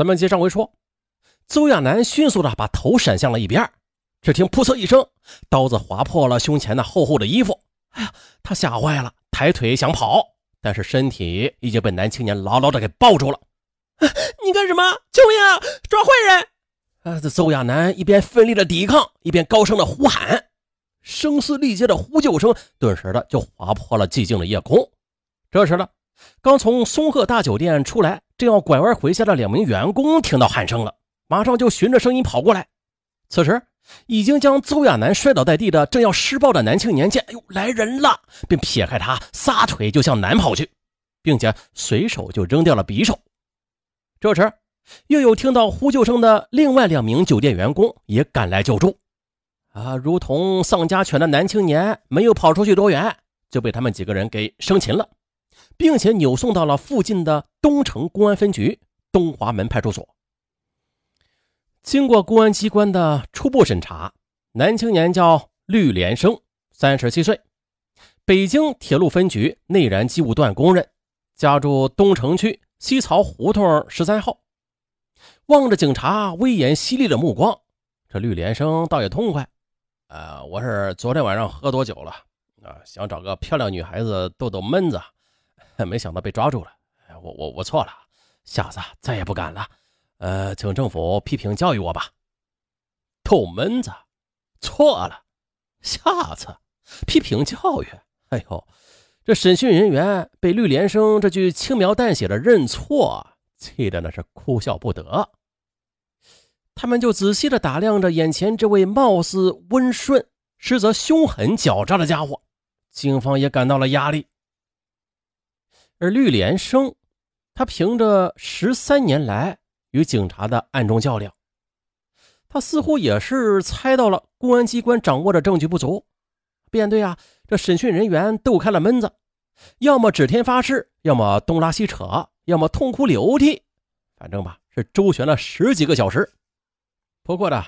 咱们接上回说，邹亚楠迅速的把头闪向了一边，只听噗呲一声，刀子划破了胸前那厚厚的衣服。哎呀，他吓坏了，抬腿想跑，但是身体已经被男青年牢牢的给抱住了。你干什么？救命啊！抓坏人！啊！这邹亚楠一边奋力的抵抗，一边高声的呼喊，声嘶力竭的呼救声顿时的就划破了寂静的夜空。这时呢，刚从松鹤大酒店出来，正要拐弯回家的两名员工听到喊声了，马上就循着声音跑过来。此时，已经将邹亚楠摔倒在地的正要施暴的男青年见，哎呦，来人了，便撇开他，撒腿就向南跑去，并且随手就扔掉了匕首。这时，又有听到呼救声的另外两名酒店员工也赶来救助。啊，如同丧家犬的男青年没有跑出去多远，就被他们几个人给生擒了。并且扭送到了附近的东城公安分局东华门派出所。经过公安机关的初步审查，男青年叫绿连生，三十七岁，北京铁路分局内燃机务段工人，家住东城区西曹胡同十三号。望着警察威严犀利的目光，这绿连生倒也痛快。呃，我是昨天晚上喝多酒了啊，想找个漂亮女孩子逗逗闷子。没想到被抓住了，我我我错了，下次再也不敢了。呃，请政府批评教育我吧。逗闷子，错了，下次批评教育。哎呦，这审讯人员被绿连生这句轻描淡写的认错气得那是哭笑不得。他们就仔细的打量着眼前这位貌似温顺，实则凶狠狡诈的家伙，警方也感到了压力。而绿连生，他凭着十三年来与警察的暗中较量，他似乎也是猜到了公安机关掌握的证据不足，便对啊这审讯人员斗开了闷子，要么指天发誓，要么东拉西扯，要么痛哭流涕，反正吧是周旋了十几个小时。不过呢，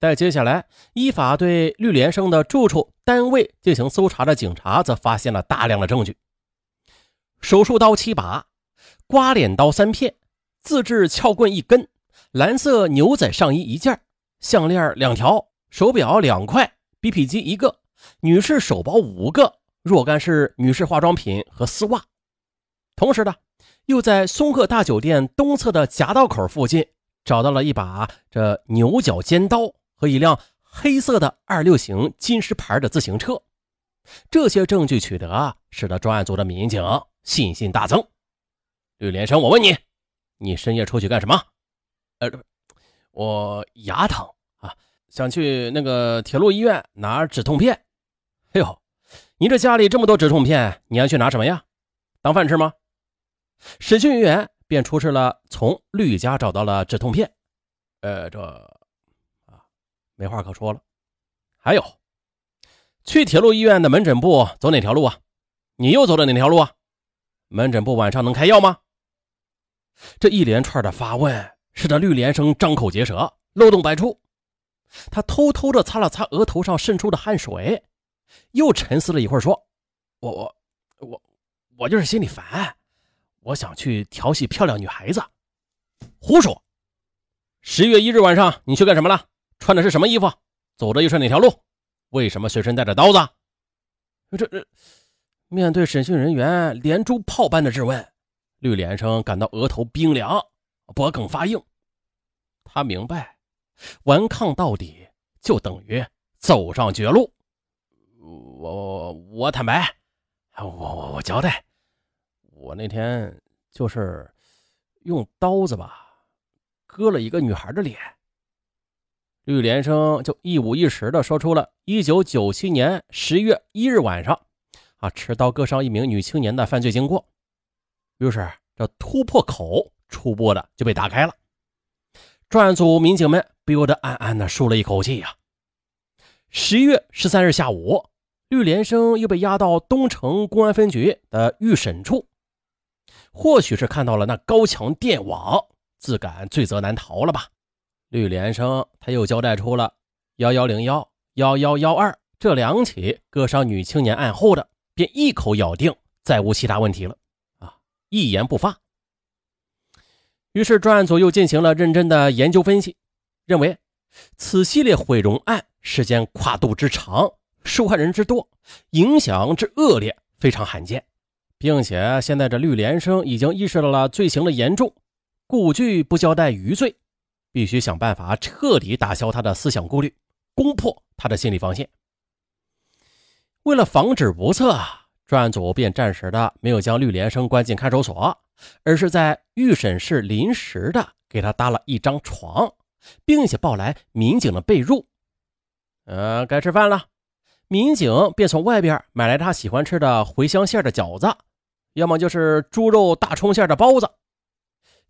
在接下来依法对绿连生的住处、单位进行搜查的警察，则发现了大量的证据。手术刀七把，刮脸刀三片，自制撬棍一根，蓝色牛仔上衣一件，项链两条，手表两块，BP 机一个，女士手包五个，若干是女士化妆品和丝袜。同时呢，又在松鹤大酒店东侧的夹道口附近找到了一把这牛角尖刀和一辆黑色的二六型金狮牌的自行车。这些证据取得，使得专案组的民警。信心大增，吕连生，我问你，你深夜出去干什么？呃，我牙疼啊，想去那个铁路医院拿止痛片。哎呦，你这家里这么多止痛片，你要去拿什么呀？当饭吃吗？审讯人员便出示了从绿家找到了止痛片。呃，这啊，没话可说了。还有，去铁路医院的门诊部走哪条路啊？你又走了哪条路啊？门诊部晚上能开药吗？这一连串的发问，使得绿连生张口结舌，漏洞百出。他偷偷的擦了擦额头上渗出的汗水，又沉思了一会儿，说：“我我我我就是心里烦，我想去调戏漂亮女孩子。”胡说！十月一日晚上你去干什么了？穿的是什么衣服？走的又是哪条路？为什么随身带着刀子？这这。面对审讯人员连珠炮般的质问，绿连生感到额头冰凉，脖梗发硬。他明白，顽抗到底就等于走上绝路。我我我坦白，我我我交代，我那天就是用刀子吧，割了一个女孩的脸。绿连生就一五一十的说出了1997年十月一日晚上。啊！持刀割伤一名女青年的犯罪经过，于是这突破口初步的就被打开了。专案组民警们不由得暗暗的舒了一口气呀。十一月十三日下午，绿连生又被押到东城公安分局的预审处。或许是看到了那高墙电网，自感罪责难逃了吧？绿连生他又交代出了幺幺零幺幺幺幺二这两起割伤女青年案后的。便一口咬定再无其他问题了，啊，一言不发。于是专案组又进行了认真的研究分析，认为此系列毁容案时间跨度之长、受害人之多、影响之恶劣，非常罕见，并且现在这绿连生已经意识到了罪行的严重，故拒不交代余罪，必须想办法彻底打消他的思想顾虑，攻破他的心理防线。为了防止不测。专案组便暂时的没有将绿连生关进看守所，而是在预审室临时的给他搭了一张床，并且抱来民警的被褥。呃，该吃饭了，民警便从外边买来他喜欢吃的茴香馅的饺子，要么就是猪肉大葱馅的包子。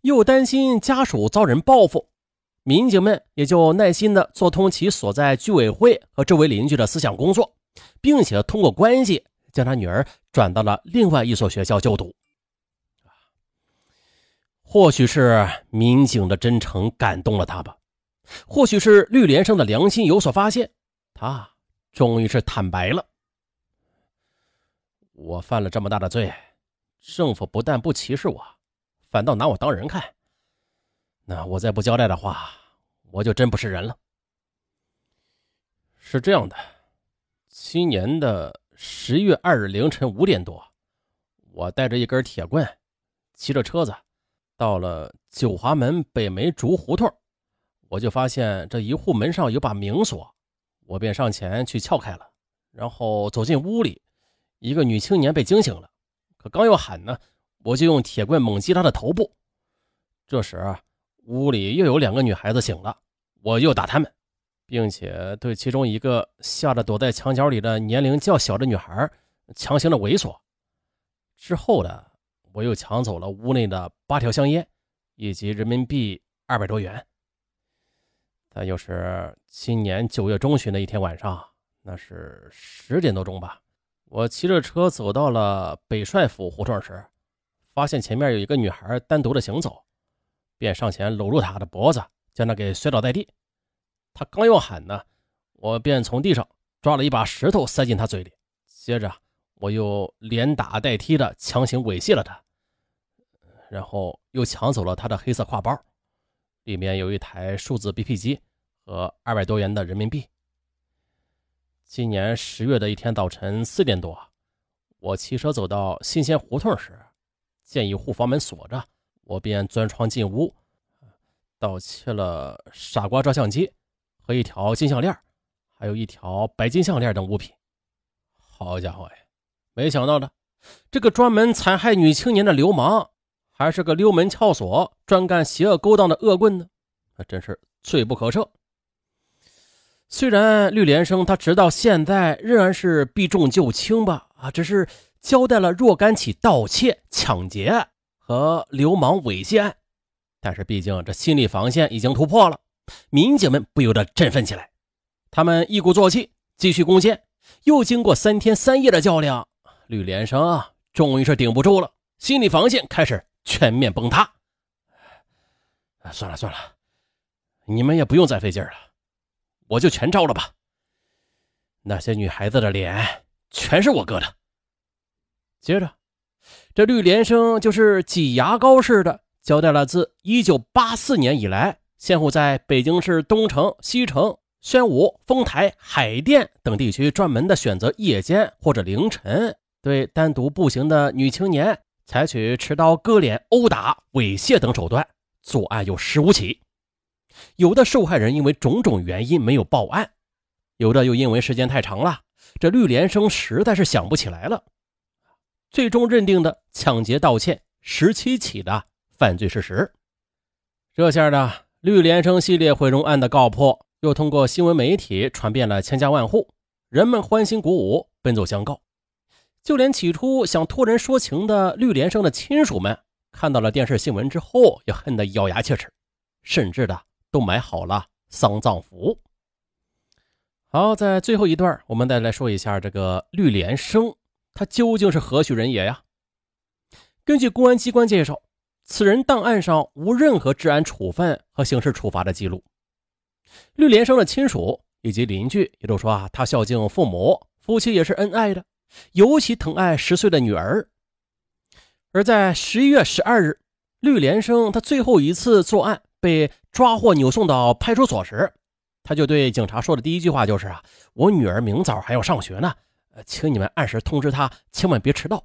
又担心家属遭人报复，民警们也就耐心的做通其所在居委会和周围邻居的思想工作，并且通过关系。将他女儿转到了另外一所学校就读。或许是民警的真诚感动了他吧，或许是绿连生的良心有所发现，他终于是坦白了：我犯了这么大的罪，政府不但不歧视我，反倒拿我当人看。那我再不交代的话，我就真不是人了。是这样的，今年的。十月二日凌晨五点多，我带着一根铁棍，骑着车子到了九华门北梅竹胡同，我就发现这一户门上有把明锁，我便上前去撬开了，然后走进屋里，一个女青年被惊醒了，可刚要喊呢，我就用铁棍猛击她的头部。这时屋里又有两个女孩子醒了，我又打她们。并且对其中一个吓得躲在墙角里的年龄较小的女孩强行的猥琐，之后呢我又抢走了屋内的八条香烟以及人民币二百多元。但又是今年九月中旬的一天晚上，那是十点多钟吧，我骑着车走到了北帅府胡同时，发现前面有一个女孩单独的行走，便上前搂住她的脖子，将她给摔倒在地。他刚要喊呢，我便从地上抓了一把石头塞进他嘴里，接着我又连打带踢的强行猥亵了他，然后又抢走了他的黑色挎包，里面有一台数字 BP 机和二百多元的人民币。今年十月的一天早晨四点多，我骑车走到新鲜胡同时，见一户房门锁着，我便钻窗进屋，盗窃了傻瓜照相机。和一条金项链，还有一条白金项链等物品。好家伙呀！没想到的，这个专门残害女青年的流氓，还是个溜门撬锁、专干邪恶勾当的恶棍呢！那真是罪不可赦。虽然绿连生他直到现在仍然是避重就轻吧，啊，只是交代了若干起盗窃、抢劫和流氓猥亵案，但是毕竟这心理防线已经突破了。民警们不由得振奋起来，他们一鼓作气继续攻坚。又经过三天三夜的较量，吕连生，终于是顶不住了，心理防线开始全面崩塌。算了算了，你们也不用再费劲了，我就全招了吧。那些女孩子的脸全是我割的。接着，这绿连生就是挤牙膏似的交代了自1984年以来。先后在北京市东城、西城、宣武、丰台、海淀等地区，专门的选择夜间或者凌晨，对单独步行的女青年采取持刀割脸、殴打、猥亵等手段，作案有十五起。有的受害人因为种种原因没有报案，有的又因为时间太长了，这绿连生实在是想不起来了。最终认定的抢劫、盗窃十七起的犯罪事实。这下呢？绿连生系列毁容案的告破，又通过新闻媒体传遍了千家万户，人们欢欣鼓舞，奔走相告。就连起初想托人说情的绿连生的亲属们，看到了电视新闻之后，也恨得咬牙切齿，甚至的都买好了丧葬服。好，在最后一段，我们再来说一下这个绿连生，他究竟是何许人也呀？根据公安机关介绍。此人档案上无任何治安处分和刑事处罚的记录。绿连生的亲属以及邻居也都说啊，他孝敬父母，夫妻也是恩爱的，尤其疼爱十岁的女儿。而在十一月十二日，绿连生他最后一次作案被抓获扭送到派出所时，他就对警察说的第一句话就是啊，我女儿明早还要上学呢，呃请你们按时通知她，千万别迟到。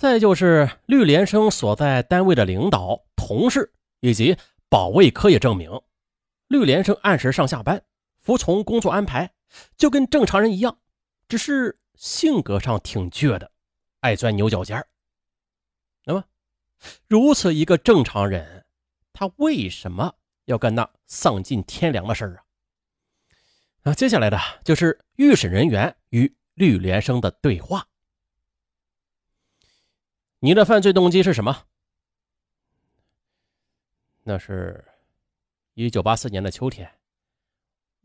再就是绿连生所在单位的领导、同事以及保卫科也证明，绿连生按时上下班，服从工作安排，就跟正常人一样，只是性格上挺倔的，爱钻牛角尖儿。那么，如此一个正常人，他为什么要干那丧尽天良的事儿啊？那接下来的就是预审人员与绿连生的对话。你的犯罪动机是什么？那是，一九八四年的秋天，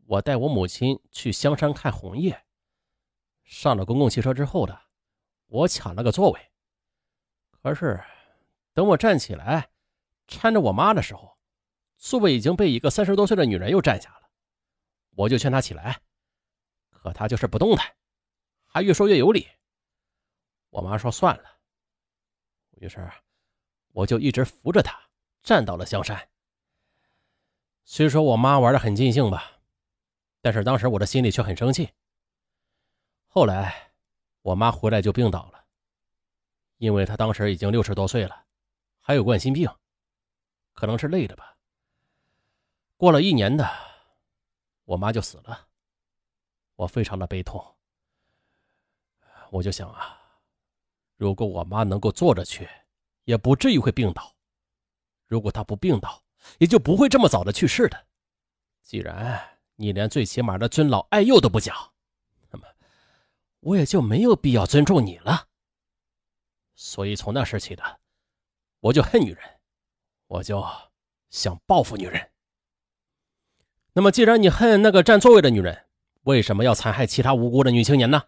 我带我母亲去香山看红叶。上了公共汽车之后的，我抢了个座位。可是，等我站起来，搀着我妈的时候，座位已经被一个三十多岁的女人又占下了。我就劝她起来，可她就是不动弹，还越说越有理。我妈说算了。于是，我就一直扶着他站到了香山。虽说我妈玩的很尽兴吧，但是当时我的心里却很生气。后来，我妈回来就病倒了，因为她当时已经六十多岁了，还有冠心病，可能是累的吧。过了一年的，我妈就死了，我非常的悲痛。我就想啊。如果我妈能够坐着去，也不至于会病倒。如果她不病倒，也就不会这么早的去世的。既然你连最起码的尊老爱幼都不讲，那么我也就没有必要尊重你了。所以从那时起的，我就恨女人，我就想报复女人。那么既然你恨那个占座位的女人，为什么要残害其他无辜的女青年呢？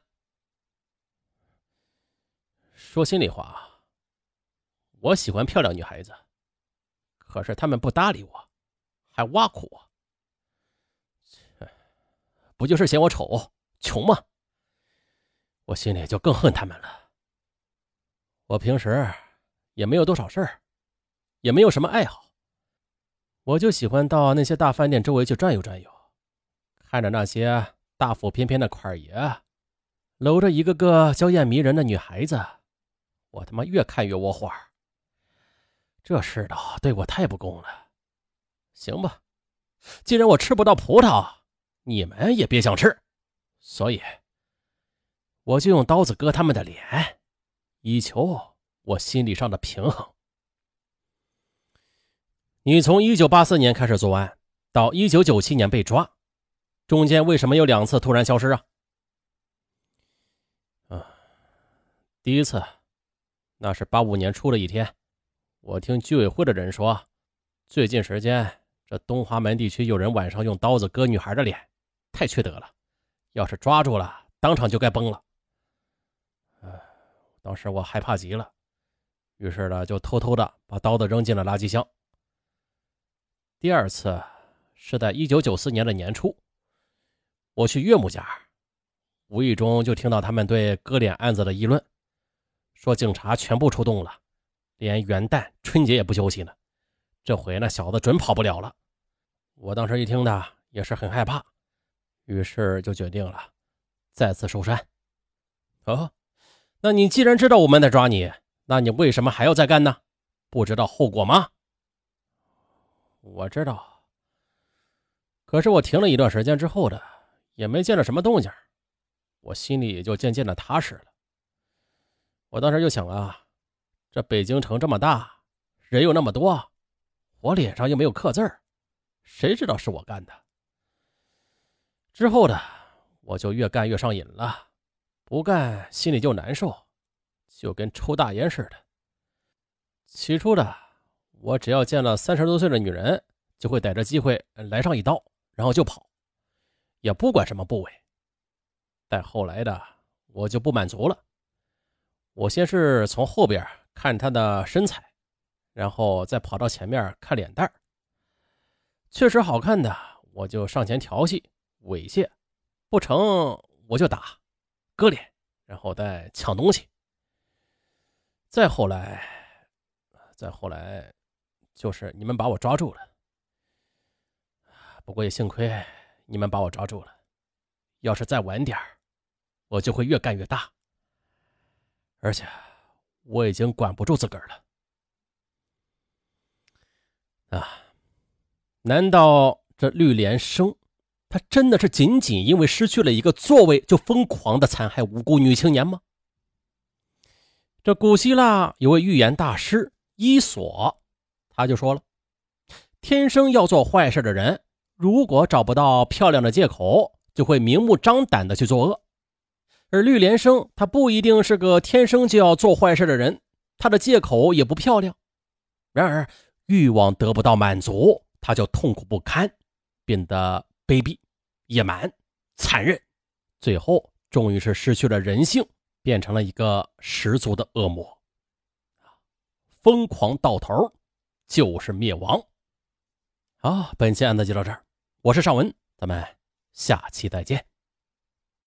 说心里话，我喜欢漂亮女孩子，可是他们不搭理我，还挖苦我，切不就是嫌我丑、穷吗？我心里就更恨他们了。我平时也没有多少事儿，也没有什么爱好，我就喜欢到那些大饭店周围去转悠转悠，看着那些大腹便便的款爷，搂着一个个娇艳迷人的女孩子。我他妈越看越窝火，这世道对我太不公了。行吧，既然我吃不到葡萄，你们也别想吃，所以我就用刀子割他们的脸，以求我心理上的平衡。你从一九八四年开始作案，到一九九七年被抓，中间为什么有两次突然消失啊？啊，第一次。那是八五年初的一天，我听居委会的人说，最近时间这东华门地区有人晚上用刀子割女孩的脸，太缺德了。要是抓住了，当场就该崩了。当时我害怕极了，于是呢就偷偷的把刀子扔进了垃圾箱。第二次是在一九九四年的年初，我去岳母家，无意中就听到他们对割脸案子的议论。说警察全部出动了，连元旦、春节也不休息呢。这回那小子准跑不了了。我当时一听的也是很害怕，于是就决定了再次收山。哦，那你既然知道我们在抓你，那你为什么还要再干呢？不知道后果吗？我知道，可是我停了一段时间之后的，也没见着什么动静，我心里也就渐渐的踏实了。我当时就想啊，这北京城这么大，人又那么多，我脸上又没有刻字儿，谁知道是我干的？之后的我就越干越上瘾了，不干心里就难受，就跟抽大烟似的。起初的我只要见了三十多岁的女人，就会逮着机会来上一刀，然后就跑，也不管什么部位。但后来的我就不满足了。我先是从后边看他的身材，然后再跑到前面看脸蛋确实好看的，我就上前调戏、猥亵，不成我就打、割脸，然后再抢东西。再后来，再后来，就是你们把我抓住了。不过也幸亏你们把我抓住了，要是再晚点我就会越干越大。而且我已经管不住自个儿了。啊，难道这绿莲生，他真的是仅仅因为失去了一个座位，就疯狂的残害无辜女青年吗？这古希腊有位预言大师伊索，他就说了：天生要做坏事的人，如果找不到漂亮的借口，就会明目张胆的去作恶。而绿莲生，他不一定是个天生就要做坏事的人，他的借口也不漂亮。然而，欲望得不到满足，他就痛苦不堪，变得卑鄙、野蛮、残忍，最后终于是失去了人性，变成了一个十足的恶魔。疯狂到头，就是灭亡。好，本期案子就到这儿，我是尚文，咱们下期再见。